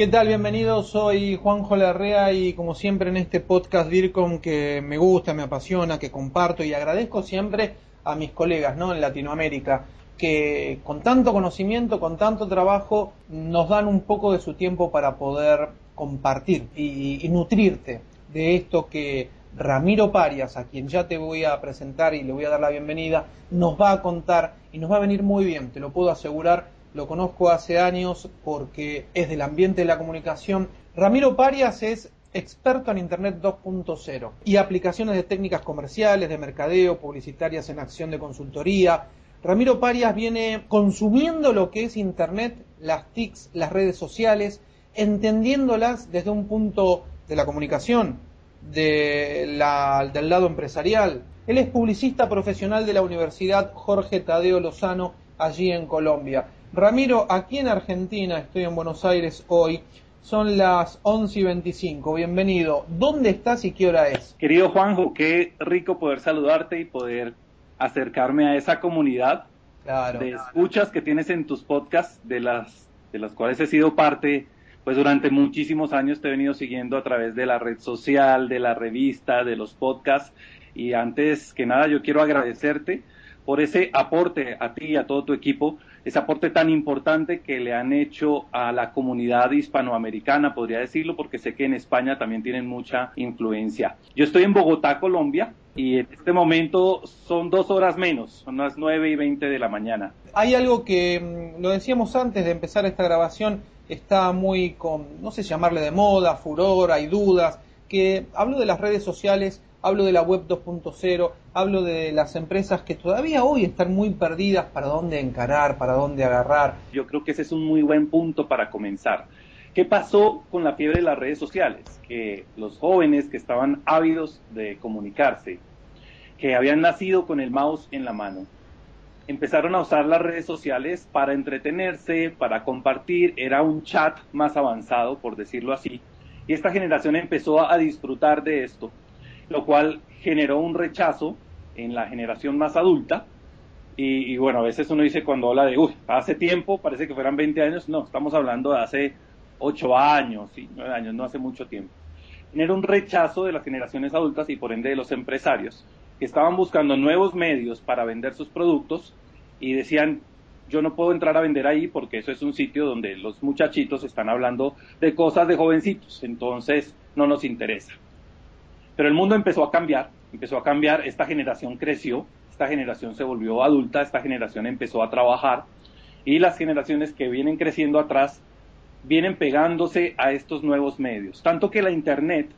¿Qué tal? Bienvenidos, soy Juanjo Larrea y como siempre en este podcast DIRCOM que me gusta, me apasiona, que comparto y agradezco siempre a mis colegas ¿no? en Latinoamérica que con tanto conocimiento, con tanto trabajo, nos dan un poco de su tiempo para poder compartir y, y nutrirte de esto que Ramiro Parias, a quien ya te voy a presentar y le voy a dar la bienvenida, nos va a contar y nos va a venir muy bien, te lo puedo asegurar lo conozco hace años porque es del ambiente de la comunicación. Ramiro Parias es experto en Internet 2.0 y aplicaciones de técnicas comerciales, de mercadeo, publicitarias en acción de consultoría. Ramiro Parias viene consumiendo lo que es Internet, las TICs, las redes sociales, entendiéndolas desde un punto de la comunicación, de la, del lado empresarial. Él es publicista profesional de la Universidad Jorge Tadeo Lozano, allí en Colombia. Ramiro, aquí en Argentina, estoy en Buenos Aires hoy, son las 11 y 25. Bienvenido. ¿Dónde estás y qué hora es? Querido Juanjo, qué rico poder saludarte y poder acercarme a esa comunidad de escuchas que tienes en tus podcasts, de las, de las cuales he sido parte, pues durante muchísimos años te he venido siguiendo a través de la red social, de la revista, de los podcasts. Y antes que nada, yo quiero agradecerte por ese aporte a ti y a todo tu equipo ese aporte tan importante que le han hecho a la comunidad hispanoamericana, podría decirlo, porque sé que en España también tienen mucha influencia. Yo estoy en Bogotá, Colombia, y en este momento son dos horas menos, son las nueve y veinte de la mañana. Hay algo que, mm, lo decíamos antes de empezar esta grabación, está muy con, no sé llamarle de moda, furor, hay dudas, que hablo de las redes sociales hablo de la web 2.0, hablo de las empresas que todavía hoy están muy perdidas para dónde encarar, para dónde agarrar. Yo creo que ese es un muy buen punto para comenzar. ¿Qué pasó con la fiebre de las redes sociales? Que los jóvenes que estaban ávidos de comunicarse, que habían nacido con el mouse en la mano, empezaron a usar las redes sociales para entretenerse, para compartir, era un chat más avanzado, por decirlo así, y esta generación empezó a disfrutar de esto lo cual generó un rechazo en la generación más adulta. Y, bueno, a veces uno dice cuando habla de, uy, hace tiempo, parece que fueran 20 años, no, estamos hablando de hace 8 años, y 9 años, no hace mucho tiempo. Genera un rechazo de las generaciones adultas y por ende de los empresarios que estaban buscando nuevos medios para vender sus productos y decían, yo no puedo entrar a vender ahí porque eso es un sitio donde los muchachitos están hablando de cosas de jovencitos, entonces no nos interesa. Pero el mundo empezó a cambiar, empezó a cambiar, esta generación creció, esta generación se volvió adulta, esta generación empezó a trabajar y las generaciones que vienen creciendo atrás vienen pegándose a estos nuevos medios. Tanto que la Internet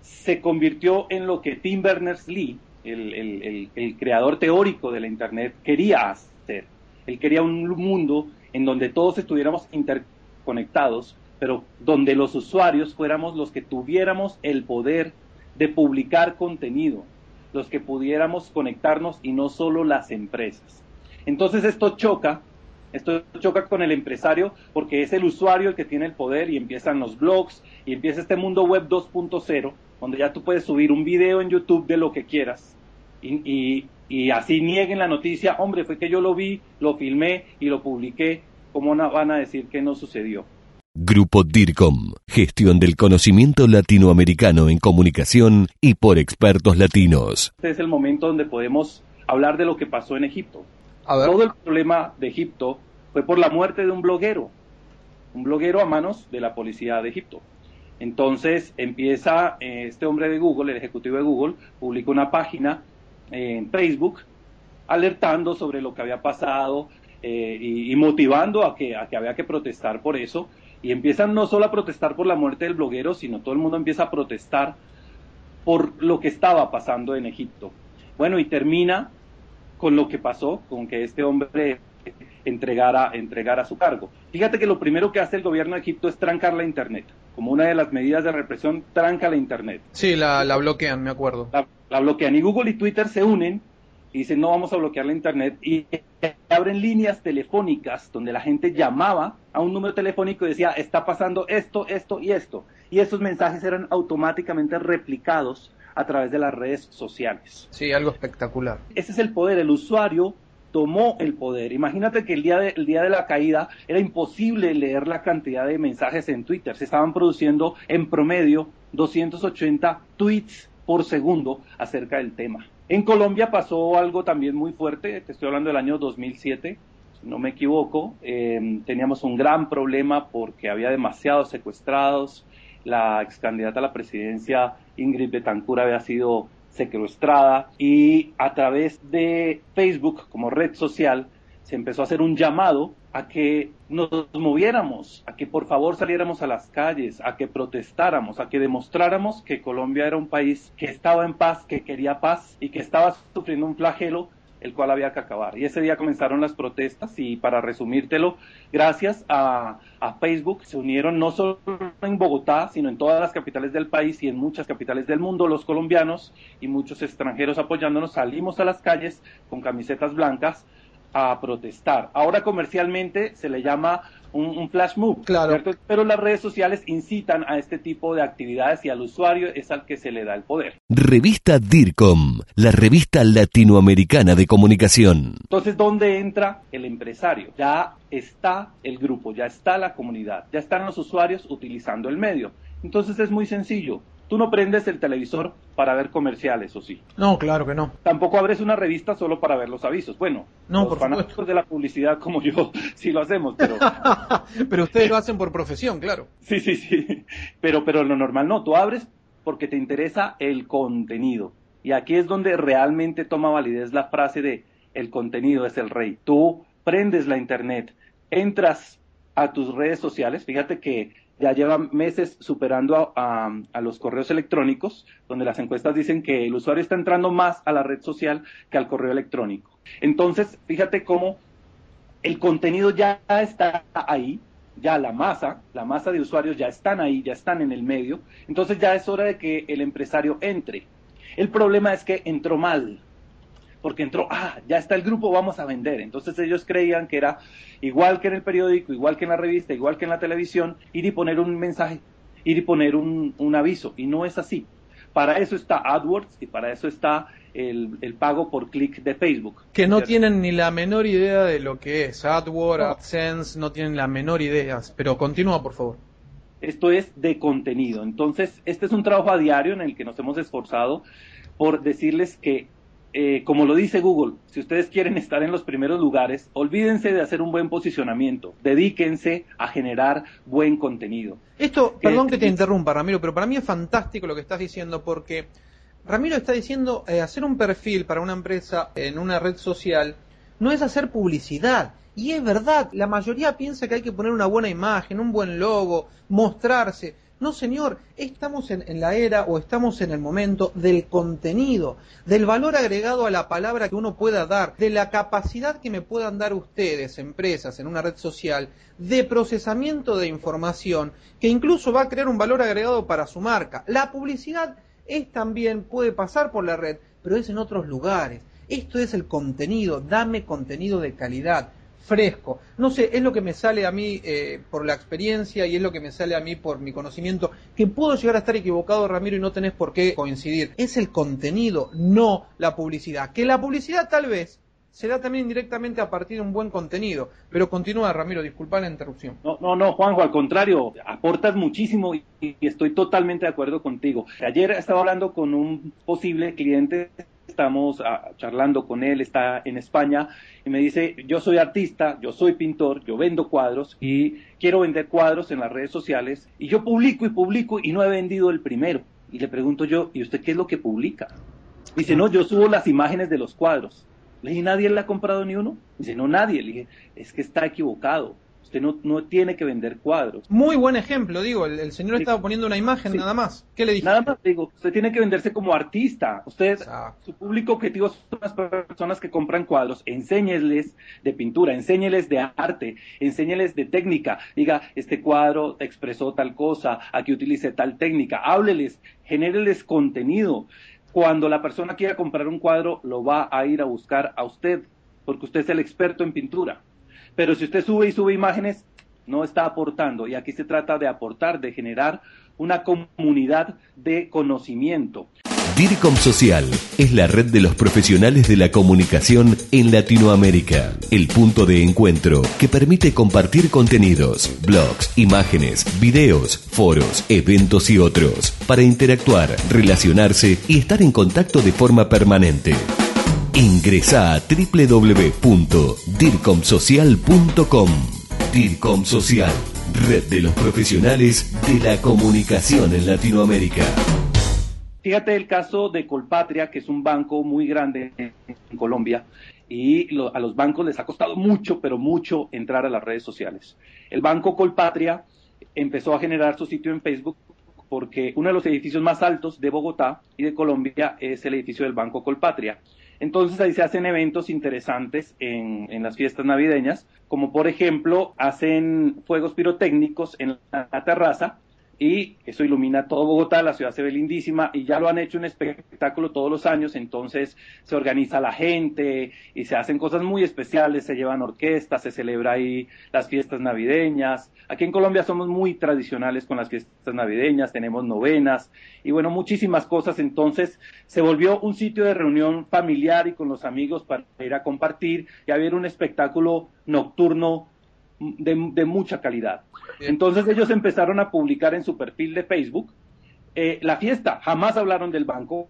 se convirtió en lo que Tim Berners-Lee, el, el, creador teórico de la Internet, quería hacer. Él quería un mundo en donde todos estuviéramos interconectados, pero donde los usuarios fuéramos los que tuviéramos el poder de publicar contenido, los que pudiéramos conectarnos y no solo las empresas. Entonces esto choca, esto choca con el empresario porque es el usuario el que tiene el poder y empiezan los blogs y empieza este mundo web 2.0 donde ya tú puedes subir un video en YouTube de lo que quieras y, y así nieguen la noticia, hombre, fue que yo lo vi, lo filmé y lo publiqué, ¿cómo van a decir que no sucedió? Grupo DIRCOM, gestión del conocimiento latinoamericano en comunicación y por expertos latinos. Este es el momento donde podemos hablar de lo que pasó en Egipto. Todo el problema de Egipto fue por la muerte de un bloguero, un bloguero a manos de la policía de Egipto. Entonces empieza eh, este hombre de Google, el ejecutivo de Google, publica una página en Facebook alertando sobre lo que había pasado eh, y, motivando a que, a que había que protestar por eso y empiezan no solo a protestar por la muerte del bloguero, sino todo el mundo empieza a protestar por lo que estaba pasando en Egipto. Bueno, y termina con lo que pasó, con que este hombre entregara, entregara su cargo. Fíjate que lo primero que hace el gobierno de Egipto es trancar la Internet. como una de las medidas de represión, tranca la Internet. Sí, la, bloquean, me acuerdo. La, bloquean. Y Google y Twitter se unen y dicen, no vamos a bloquear la Internet. Y abren líneas telefónicas donde la gente llamaba a un número telefónico y decía, está pasando esto, esto y esto. Y esos mensajes eran automáticamente replicados a través de las redes sociales. Sí, algo espectacular. Ese es el poder. El usuario tomó el poder. Imagínate que el día, de, día de la caída era imposible leer la cantidad de mensajes en Twitter. Se estaban produciendo en promedio 280 tweets por segundo acerca del tema. En Colombia pasó algo también muy fuerte, te estoy hablando del año 2007, si no me equivoco, em, teníamos un gran problema porque había demasiados secuestrados, la ex candidata a la presidencia Ingrid Betancourt había sido secuestrada y a través de Facebook como red social se empezó a hacer un llamado a que nos moviéramos, a que por favor saliéramos a las calles, a que protestáramos, a que demostráramos que Colombia era un país que estaba en paz, que quería paz y que estaba sufriendo un flagelo el cual había que acabar. Y ese día comenzaron las protestas y para resumírtelo, gracias a, Facebook se unieron no solo en Bogotá, sino en todas las capitales del país y en muchas capitales del mundo los colombianos y muchos extranjeros apoyándonos. Salimos a las calles con camisetas blancas a protestar. Ahora comercialmente se le llama un, flash move, claro. pero las redes sociales incitan a este tipo de actividades y al usuario es al que se le da el poder. Revista DIRCOM, la revista latinoamericana de comunicación. Entonces, ¿dónde entra el empresario? Ya está el grupo, ya está la comunidad, ya están los usuarios utilizando el medio. Entonces es muy sencillo. Tú no prendes el televisor para ver comerciales, ¿o sí? No, claro que no. Tampoco abres una revista solo para ver los avisos. Bueno, no, los fanáticos de la publicidad como yo sí lo hacemos, pero... pero ustedes lo hacen por profesión, claro. Sí, sí, sí. Pero, pero lo normal no. Tú abres porque te interesa el contenido. Y aquí es donde realmente toma validez la frase de el contenido es el rey. Tú prendes la internet, entras a tus redes sociales, fíjate que ya lleva meses superando a, los correos electrónicos, donde las encuestas dicen que el usuario está entrando más a la red social que al correo electrónico. Entonces, fíjate cómo el contenido ya está ahí, ya la masa, la masa de usuarios ya están ahí, ya están en el medio, entonces ya es hora de que el empresario entre. El problema es que entró mal, porque entró, ah, ya está el grupo, vamos a vender. Entonces ellos creían que era igual que en el periódico, igual que en la revista, igual que en la televisión, ir y poner un mensaje, ir y poner un, aviso. Y no es así. Para eso está AdWords y para eso está el, pago por clic de Facebook. Que no tienen ni la menor idea de lo que es AdWords, AdSense, no tienen la menor idea. Pero continúa, por favor. Esto es de contenido. Entonces, este es un trabajo a diario en el que nos hemos esforzado por decirles que eh, como lo dice Google, si ustedes quieren estar en los primeros lugares, olvídense de hacer un buen posicionamiento, dedíquense a generar buen contenido. Esto, perdón que te interrumpa, Ramiro, pero para mí es fantástico lo que estás diciendo porque Ramiro está diciendo eh, hacer un perfil para una empresa en una red social no es hacer publicidad. Y es verdad, la mayoría piensa que hay que poner una buena imagen, un buen logo, mostrarse. No, señor, estamos en, la era o estamos en el momento del contenido, del valor agregado a la palabra que uno pueda dar, de la capacidad que me puedan dar ustedes, empresas, en una red social, de procesamiento de información, que incluso va a crear un valor agregado para su marca. La publicidad es también, puede pasar por la red, pero es en otros lugares. Esto es el contenido, dame contenido de calidad fresco. No sé, es lo que me sale a mí eh, por la experiencia y es lo que me sale a mí por mi conocimiento, que puedo llegar a estar equivocado, Ramiro, y no tenés por qué coincidir. Es el contenido, no la publicidad. Que la publicidad tal vez se da también indirectamente a partir de un buen contenido. Pero continúa, Ramiro, disculpa la interrupción. No, no, no, Juanjo, al contrario, aportas muchísimo y, y estoy totalmente de acuerdo contigo. Ayer estaba hablando con un posible cliente estamos ah, charlando con él, está en España, y me dice, yo soy artista, yo soy pintor, yo vendo cuadros y quiero vender cuadros en las redes sociales, y yo publico y publico y no he vendido el primero. Y le pregunto yo, ¿y usted qué es lo que publica? Dice, no, yo subo las imágenes de los cuadros. Le dije, ¿nadie le ha comprado ni uno? Dice, no, nadie. Le dije, es que está equivocado. Usted no, no tiene que vender cuadros. Muy buen ejemplo, digo, el, señor estaba poniendo una imagen nada más. ¿Qué le dije? Nada más, digo, usted tiene que venderse como artista. Usted, su público objetivo son las personas que compran cuadros. Enséñeles de pintura, enséñeles de arte, enséñeles de técnica. Diga, este cuadro expresó tal cosa, aquí utilice tal técnica. Hábleles, genéreles contenido. Cuando la persona quiera comprar un cuadro, lo va a ir a buscar a usted, porque usted es el experto en pintura. Pero si usted sube y sube imágenes, no está aportando. Y aquí se trata de aportar, de generar una comunidad de conocimiento. DIRCOM Social es la red de los profesionales de la comunicación en Latinoamérica, el punto de encuentro que permite compartir contenidos, blogs, imágenes, videos, foros, eventos y otros, para interactuar, relacionarse y estar en contacto de forma permanente. Ingresa a www.dircomsocial.com. DIRCOM Social, red de los profesionales de la comunicación en Latinoamérica. Fíjate el caso de Colpatria, que es un banco muy grande en Colombia, y a los bancos les ha costado mucho, pero mucho entrar a las redes sociales. El banco Colpatria empezó a generar su sitio en Facebook porque uno de los edificios más altos de Bogotá y de Colombia es el edificio del Banco Colpatria. Entonces ahí se hacen eventos interesantes en, las fiestas navideñas, como por ejemplo hacen fuegos pirotécnicos en la terraza y eso ilumina todo Bogotá, la ciudad se ve lindísima y ya lo han hecho un espectáculo todos los años, entonces se organiza la gente y se hacen cosas muy especiales, se llevan orquestas, se celebra ahí las fiestas navideñas. Aquí en Colombia somos muy tradicionales con las fiestas navideñas, tenemos novenas y bueno, muchísimas cosas, entonces se volvió un sitio de reunión familiar y con los amigos para ir a compartir y a ver un espectáculo nocturno de, mucha calidad. Entonces ellos empezaron a publicar en su perfil de Facebook eh, la fiesta. Jamás hablaron del banco,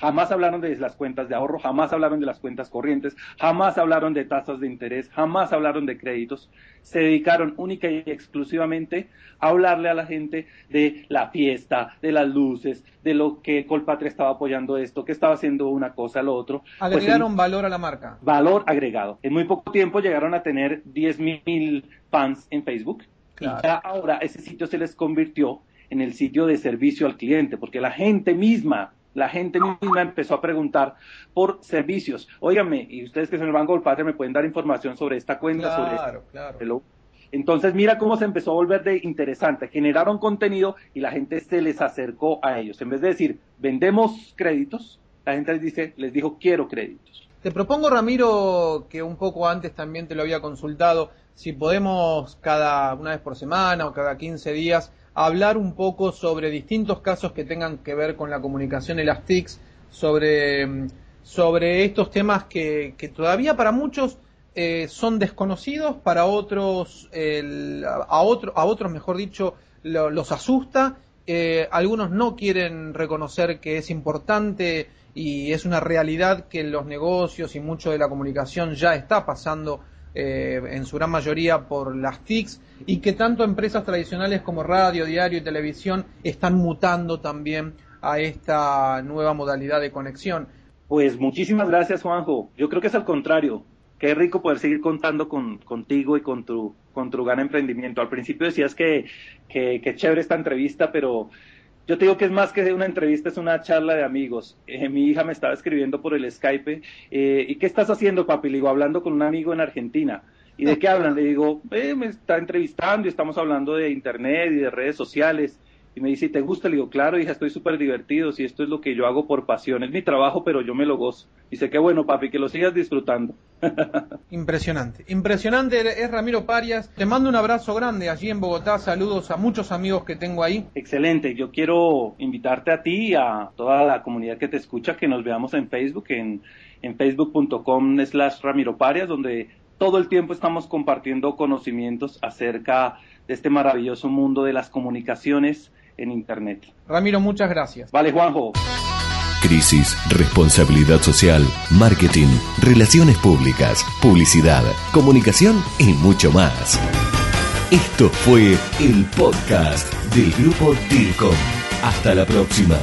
jamás hablaron de las cuentas de ahorro, jamás hablaron de las cuentas corrientes, jamás hablaron de tasas de interés, jamás hablaron de créditos. Se dedicaron única y exclusivamente a hablarle a la gente de la fiesta, de las luces, de lo que Colpatria estaba apoyando esto, que estaba haciendo una cosa, lo otro. Pues Agregaron valor a la marca. Valor agregado. En muy poco tiempo llegaron a tener 10 mil fans en Facebook. Y ya ahora ese sitio se les convirtió en el sitio de servicio al cliente, porque la gente misma, la gente misma empezó a preguntar por servicios. Óigame, y ustedes que son el Banco del Padre me pueden dar información sobre esta cuenta, sobre esto. Claro. Entonces, mira cómo se empezó a volver de interesante. Generaron contenido y la gente se les acercó a ellos. En vez de decir, vendemos créditos, la gente les dice, les dijo, quiero créditos. Te propongo, Ramiro, que un poco antes también te lo había consultado, si podemos cada una vez por semana o cada 15 días hablar un poco sobre distintos casos que tengan que ver con la comunicación y las TICs, sobre, sobre estos temas que, todavía para muchos eh, son desconocidos, para otros, a, otro, a otros, mejor dicho, los asusta, eh, algunos no quieren reconocer que es importante y es una realidad que los negocios y mucho de la comunicación ya está pasando eh, en su gran mayoría por las TICs y que tanto empresas tradicionales como radio, diario y televisión están mutando también a esta nueva modalidad de conexión. Pues muchísimas gracias Juanjo. Yo creo que es al contrario. Qué rico poder seguir contando con, contigo y con tu, con tu gran emprendimiento. Al principio decías que, que, que chévere esta entrevista, pero yo te digo que es más que una entrevista, es una charla de amigos. Eh, mi hija me estaba escribiendo por el Skype. Eh, ¿Y qué estás haciendo, papi? Le digo, hablando con un amigo en Argentina. ¿Y de qué hablan? Le digo, eh, me está entrevistando y estamos hablando de Internet y de redes sociales. Y me dice, ¿te gusta? Le digo, claro, hija, estoy súper divertido. Si esto es lo que yo hago por pasión. Es mi trabajo, pero yo me lo gozo. Dice, qué bueno, papi, que lo sigas disfrutando. Impresionante. Impresionante es Ramiro Parias. Te mando un abrazo grande allí en Bogotá. Saludos a muchos amigos que tengo ahí. Excelente. Yo quiero invitarte a ti y a toda la comunidad que te escucha que nos veamos en Facebook, en, en facebook.com slash Ramiro Parias, donde todo el tiempo estamos compartiendo conocimientos acerca de este maravilloso mundo de las comunicaciones en Internet. Ramiro, muchas gracias. Vale, Juanjo. Crisis, responsabilidad social, marketing, relaciones públicas, publicidad, comunicación y mucho más. Esto fue el podcast del grupo DIRCOM. Hasta la próxima.